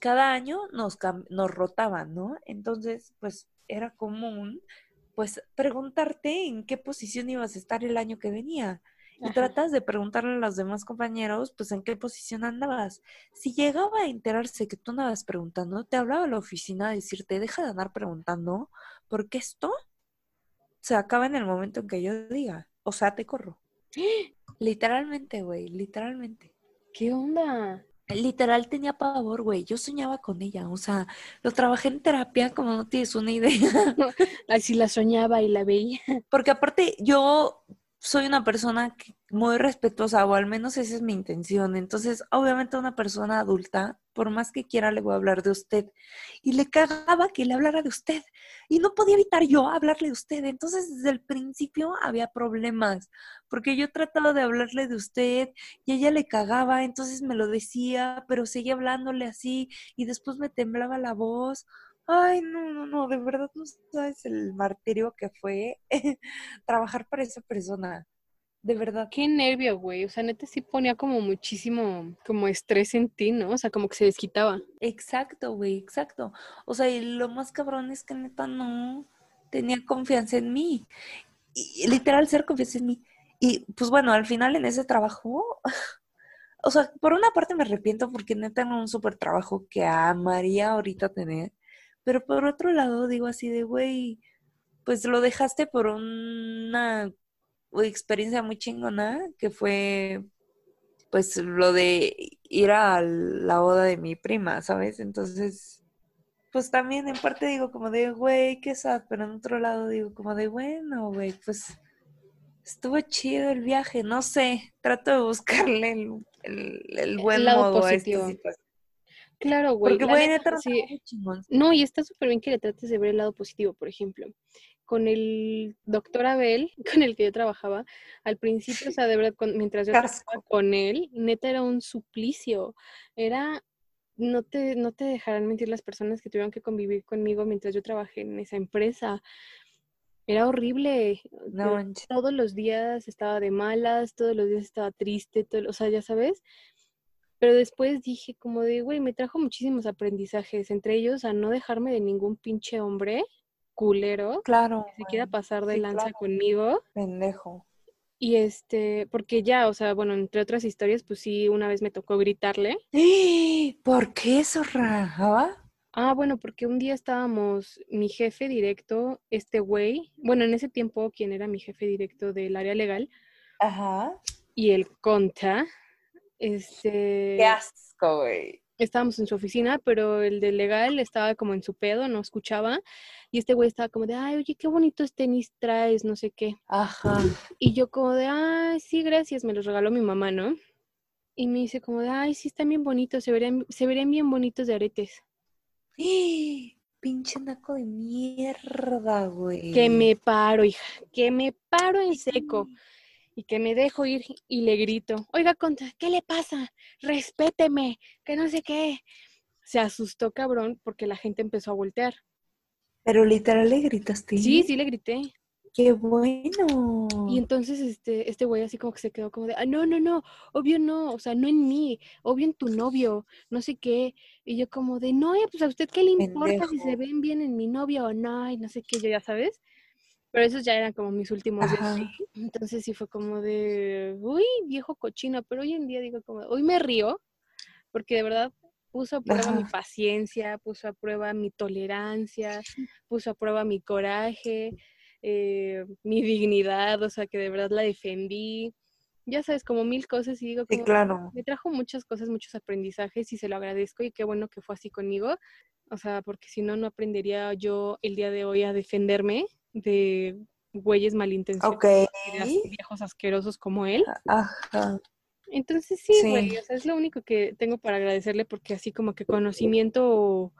cada año nos, nos rotaban, ¿no? Entonces, pues era común pues preguntarte en qué posición ibas a estar el año que venía. Y tratas de preguntarle a los demás compañeros, pues en qué posición andabas. Si llegaba a enterarse que tú andabas preguntando, te hablaba a la oficina a decirte, deja de andar preguntando, porque esto se acaba en el momento en que yo diga. O sea, te corro. Literalmente, güey, literalmente. ¿Qué onda? Literal tenía pavor, güey. Yo soñaba con ella. O sea, lo trabajé en terapia como no tienes una idea. <laughs> Así la soñaba y la veía. Porque aparte yo soy una persona muy respetuosa, o al menos esa es mi intención. Entonces, obviamente una persona adulta, por más que quiera, le voy a hablar de usted. Y le cagaba que le hablara de usted. Y no podía evitar yo hablarle de usted. Entonces, desde el principio había problemas, porque yo trataba de hablarle de usted y ella le cagaba, entonces me lo decía, pero seguía hablándole así y después me temblaba la voz. Ay, no, no, no, de verdad no sabes el martirio que fue <laughs> trabajar para esa persona. De verdad. Qué nervio, güey. O sea, neta sí ponía como muchísimo, como estrés en ti, ¿no? O sea, como que se desquitaba. Exacto, güey, exacto. O sea, y lo más cabrón es que neta no tenía confianza en mí. Y literal, ser confianza en mí. Y pues bueno, al final en ese trabajo, <laughs> o sea, por una parte me arrepiento porque neta era un súper trabajo que amaría ahorita tener. Pero por otro lado, digo así de, güey, pues lo dejaste por una experiencia muy chingona, que fue, pues, lo de ir a la boda de mi prima, ¿sabes? Entonces, pues también en parte digo como de, güey, qué sad, pero en otro lado digo como de, bueno, güey, pues estuvo chido el viaje, no sé, trato de buscarle el, el, buen modo a esta. Claro, güey. Porque, güey, neta, No, y está súper bien que le trates de ver el lado positivo, por ejemplo. Con el doctor Abel, <laughs> con el que yo trabajaba, al principio, o sea, de verdad, mientras yo trabajaba con él, neta era un suplicio. Era, no te, no te dejarán mentir las personas que tuvieron que convivir conmigo mientras yo trabajé en esa empresa. Era horrible. No, todos los días estaba de malas, todos los días estaba triste, todo, o sea, ya sabes Pero después dije como de, güey, me trajo muchísimos aprendizajes, entre ellos a no dejarme de ningún pinche hombre culero Claro. que se quiera pasar de Sí, lanza claro. conmigo. Pendejo. Y este, porque ya, o sea, bueno, entre otras historias, pues sí, una vez me tocó gritarle. ¿Por qué eso rajaba? Ah, bueno, porque un día estábamos, mi jefe directo, este güey, bueno, en ese tiempo, quien era mi jefe directo del área legal, Ajá. y el conta, este, Qué asco, güey. Estábamos en su oficina, pero el de legal estaba como en su pedo, no escuchaba, y este güey estaba como de, ay, oye, qué bonitos tenis traes, no sé qué. Ajá. Y yo como de, ay, sí, gracias, me los regaló mi mamá, ¿no? Y me dice como de, ay, sí, están bien bonitos, se verían, se verían bien bonitos de aretes. <gasps> Pinche naco de mierda, güey. Que me paro, hija, que me paro en seco y que me dejo ir y le grito, oiga, contra, ¿qué le pasa? Respéteme, que no sé qué. Se asustó cabrón porque la gente empezó a voltear. Pero literal le gritaste. Sí, sí le grité. Qué bueno. Y entonces este, este güey así como que se quedó como de, ah, no, no, no, obvio no, o sea, no en mí, obvio en tu novio, no sé qué. Y yo como de, no, eh, pues a usted qué le importa si se ven bien en mi novio o no, y no sé qué, yo ya sabes. Pero esos ya eran como mis últimos días. Ajá. <laughs> Entonces sí fue como de, uy, viejo cochino, pero hoy en día digo como, hoy me río, porque de verdad puso a prueba mi paciencia, puso a prueba mi tolerancia, puso a prueba mi coraje, eh, mi dignidad, o sea, que de verdad la defendí. Ya sabes, como mil cosas y digo, Sí, como, claro. me trajo muchas cosas, muchos aprendizajes y se lo agradezco y qué bueno que fue así conmigo. O sea, porque si no, no aprendería yo el día de hoy a defenderme de güeyes malintencionados, Ok. y de as- viejos asquerosos como él. Ajá. Entonces sí, güey, o sea, es lo único que tengo para agradecerle porque así como que conocimiento o,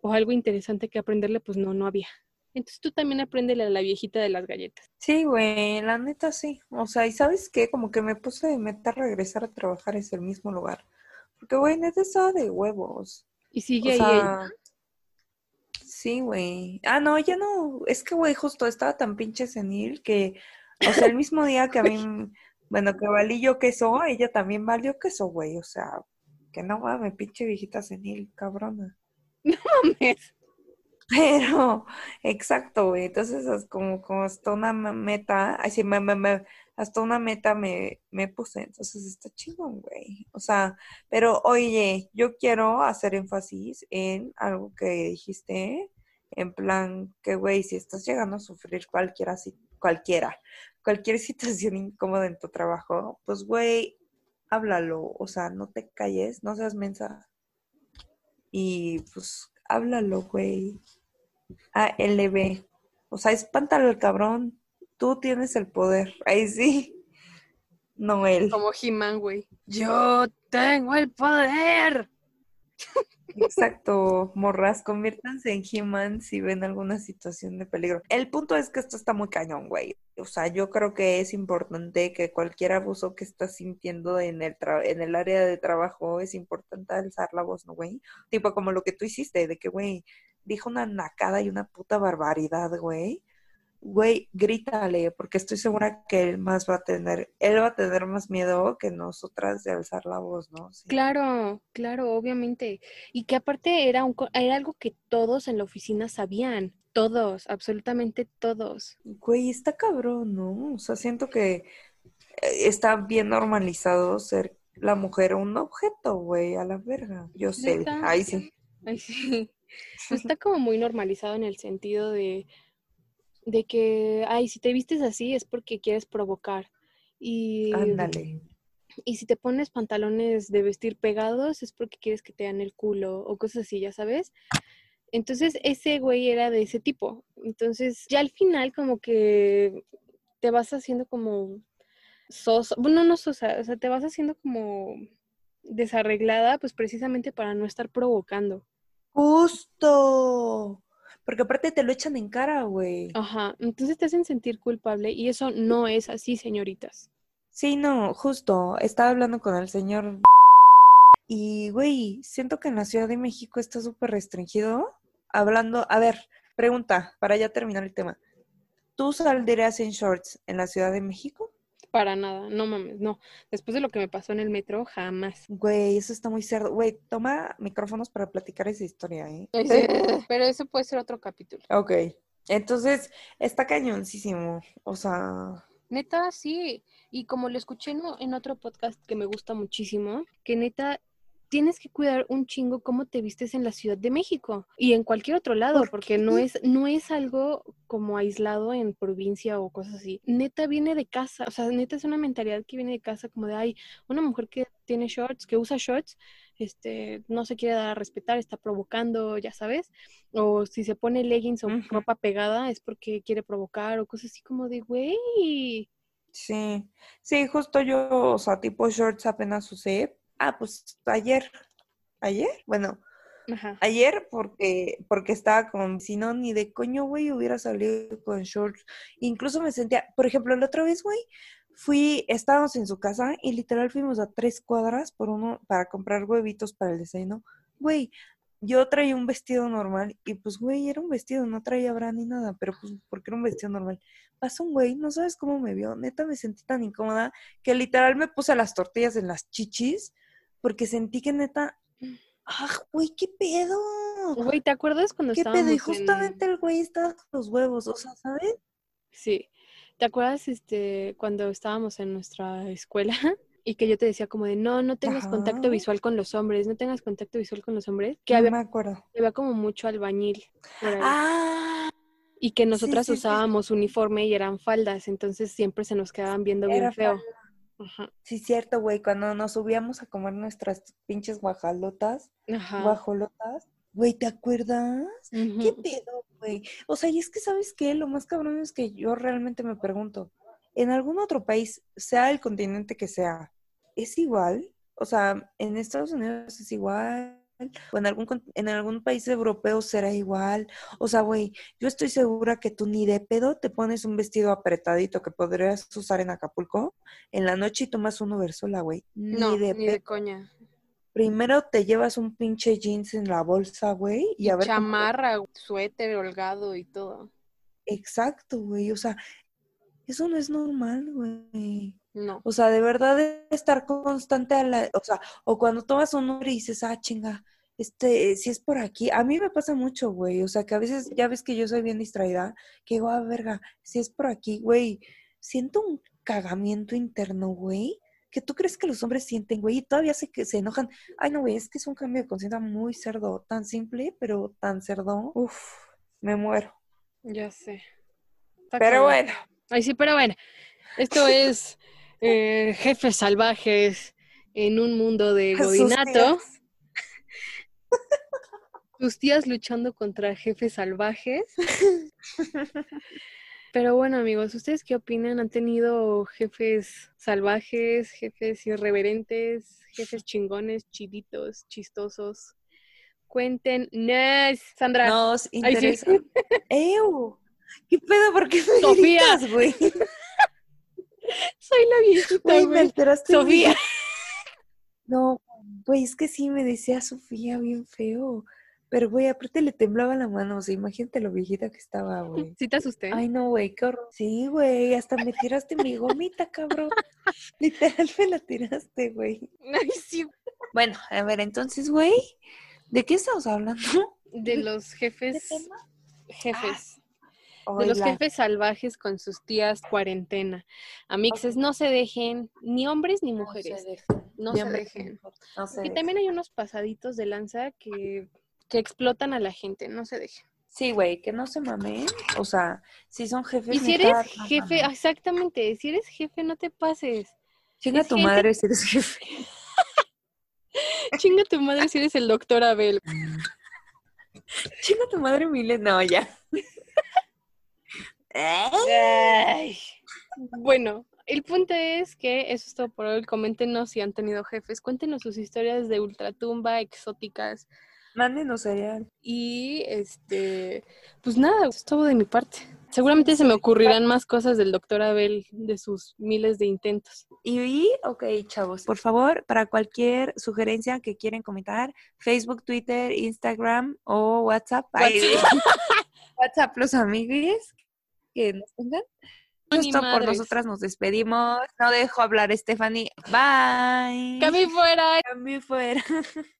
o algo interesante que aprenderle, pues no, no había. Entonces tú también apréndele a la viejita de las galletas. Sí, güey, la neta sí. O sea, ¿y sabes qué? Como que me puse de meta a regresar a trabajar en el mismo lugar. Porque, güey, neta estaba de huevos. Y O sigue ahí ella. Sí, güey. Ah, no, ya no. Es que, güey, justo estaba tan pinche senil que, o sea, el mismo día que a mí, <laughs> bueno, que valí yo queso, ella también valió queso, güey. O sea, que no mames, pinche viejita senil, cabrona. <laughs> Mames. Pero, exacto, güey. Entonces, es como, como hasta una meta, así, me, me, me- hasta una meta me, me puse. Entonces, está chingón, güey. O sea, pero oye, yo quiero hacer énfasis en algo que dijiste, en plan, que, güey, si estás llegando a sufrir cualquiera, cualquiera, cualquier <laughs> situación incómoda en tu trabajo, pues, güey, háblalo. O sea, no te calles, no seas mensa. Y, pues, háblalo, güey. ALB. O sea, espántalo al cabrón. Tú tienes el poder. Ahí sí. No él. Como He-Man, güey. Yo tengo el poder. Exacto, morras, conviértanse en He-Man si ven alguna situación de peligro. El punto es que esto está muy cañón, güey. O sea, yo creo que es importante que cualquier abuso que estás sintiendo en el tra- en el área de trabajo es importante alzar la voz, ¿no, güey? Tipo como lo que tú hiciste, de que, güey, dijo una nacada y una puta barbaridad, güey. Güey, grítale, porque estoy segura que él más va a tener, él va a tener más miedo que nosotras de alzar la voz, ¿no? Sí. Claro, claro, obviamente. Y que aparte era, un, era algo que todos en la oficina sabían. Todos, absolutamente todos. Güey, está cabrón, ¿no? O sea, siento que eh, está bien normalizado ser la mujer un objeto, güey, a la verga. Yo sé, ahí sí. Ay, sí. <laughs> Está como muy normalizado en el sentido de, de que, ay, si te vistes así es porque quieres provocar. Y, Ándale. y si te pones pantalones de vestir pegados es porque quieres que te dan el culo o cosas así, ya sabes. Entonces ese güey era de ese tipo. Entonces ya al final como que te vas haciendo como sosa, bueno, no sosa, o sea, te vas haciendo como desarreglada, pues precisamente para no estar provocando. Justo. Porque aparte te lo echan en cara, güey. Ajá, entonces te hacen sentir culpable y eso no es así, señoritas. Sí, no, justo. Estaba hablando con el señor y, güey, siento que en la Ciudad de México está súper restringido. Hablando, a ver, pregunta, para ya terminar el tema. ¿Tú saldrías en shorts en la Ciudad de México? Para nada, no mames, no. Después de lo que me pasó en el metro, jamás. Güey, eso está muy cerdo. Güey, toma micrófonos para platicar esa historia, ¿eh? <laughs> Pero eso puede ser otro capítulo. Ok. Entonces, está cañoncísimo. O sea, Neta, sí. Y como lo escuché en, otro podcast que me gusta muchísimo, que neta, tienes que cuidar un chingo cómo te vistes en la Ciudad de México y en cualquier otro lado, ¿Por porque no es, no es algo como aislado en provincia o cosas así. Neta viene de casa, o sea, neta es una mentalidad que viene de casa como de, ay, una mujer que tiene shorts, que usa shorts, este, no se quiere dar a respetar, está provocando, ya sabes, o si se pone leggings o ropa pegada es porque quiere provocar o cosas así como de, güey, sí. Sí, justo yo, o sea, tipo shorts apenas usé. Ah, pues ayer. ¿Ayer? Bueno, Ajá. ayer porque, porque estaba con, si no, ni de coño, güey, hubiera salido con shorts. Incluso me sentía, por ejemplo, la otra vez, güey, fui, estábamos en su casa y literal fuimos a tres cuadras por uno para comprar huevitos para el desayuno. Güey, yo traía un vestido normal y pues, güey, era un vestido, no traía bra ni nada, pero pues, porque era un vestido normal. Pasó un güey, no sabes cómo me vio, neta me sentí tan incómoda que literal me puse las tortillas en las chichis porque sentí que neta, ah, güey, qué pedo. Güey, ¿te acuerdas cuando ¿Qué estábamos pedo? Y en- justamente el güey estaba con los huevos, o sea, ¿sabes? Sí. ¿Te acuerdas este cuando estábamos en nuestra escuela <laughs> y que yo te decía como de no, no tengas contacto visual con los hombres, no tengas contacto visual con los hombres? Que No había, me acuerdo. había como mucho albañil. Ah, y que nosotras sí, sí. usábamos uniforme y eran faldas, entonces siempre se nos quedaban viendo bien feo. falda. Sí, cierto, güey, cuando nos subíamos a comer nuestras pinches guajalotas, Ajá. guajolotas, güey, ¿te acuerdas? ¿Qué pedo, güey? O sea, y es que, ¿sabes qué? Lo más cabrón es que yo realmente me pregunto, ¿en algún otro país, sea el continente que sea, es igual? O sea, ¿en Estados Unidos es igual? ¿O en algún, en algún país europeo será igual? O sea, güey, yo estoy segura que tú ni de pedo te pones un vestido apretadito que podrías usar en Acapulco en la noche y tomas un Uber sola, güey. Ni No, de ni pedo. de coña. Primero te llevas un pinche jeans en la bolsa, güey, y a ver cómo- Chamarra, suéter, holgado y todo. Exacto, güey. O sea, eso no es normal, güey. No. O sea, de verdad estar constante a la, o sea, o cuando tomas un Uber y dices, ah, chinga, este, si es por aquí, a mí me pasa mucho, güey. O sea, que a veces, ya ves que yo soy bien distraída, que digo, ah, verga, si es por aquí, güey, siento un cagamiento interno, güey. Que tú crees que los hombres sienten, güey, y todavía se, que se enojan. Ay, no, güey, es que es un cambio de conciencia muy cerdo, tan simple, pero tan cerdo. Uf, me muero. Ya sé. Está Pero bueno. Ay, sí, pero bueno. Esto es eh, Jefes Salvajes en un mundo de <laughs> godinato. Tus tías luchando contra jefes salvajes. <laughs> Pero bueno, amigos, ¿ustedes qué opinan? ¿Han tenido jefes salvajes, jefes irreverentes, jefes chingones, chiditos, chistosos? Cuéntenos. Sandra, Nos sí. interesa. ¡Ew! ¿Qué pedo? ¿Por qué me Sofía. güey? soy la viejita, Güey, me alteraste. mi- Sofía. No, güey, es que sí me decía Sofía bien feo. Pero, güey, aparte le temblaba la mano. O sea, imagínate lo viejita que estaba, güey. ¿Sí te asusté? Ay, no, güey, qué horror. Sí, güey, hasta me tiraste mi gomita, cabrón. <laughs> Literal me la tiraste, güey. Ay, sí. Bueno, a ver, entonces, güey, ¿de qué estamos hablando? <laughs> De los jefes. ¿Qué tema? Jefes. De los jefes salvajes con sus tías cuarentena. Amixes, no se dejen, ni hombres ni no se mujeres. dejen. No se dejen. mujeres, No se Y dejen. también hay unos pasaditos de lanza que, que explotan a la gente, no se dejen. Sí, güey, que no se mamen. O sea, si son jefes. Y si eres jefe, mamen. exactamente, si eres jefe, no te pases. Chinga es tu gente- madre si eres jefe. <laughs> Chinga tu madre si eres el doctor Abel. <laughs> Chinga tu madre, Mile. No, ya. Ay. Bueno, el punto es que eso es todo por hoy. Coméntenos si han tenido jefes. Cuéntenos sus historias de ultratumba, exóticas. Mándenos cereal. Y este, pues nada, es todo de mi parte. Seguramente se me ocurrirán más cosas del doctor Abel de sus miles de intentos. Y, ok, chavos, por favor, para cualquier sugerencia que quieren comentar, Facebook, Twitter, Instagram o WhatsApp. Ay, <laughs> WhatsApp, los amigues que nos tengan. Esto por nosotras nos despedimos. No dejo hablar Stephanie. Bye. Cami fuera. Cami fuera. <laughs>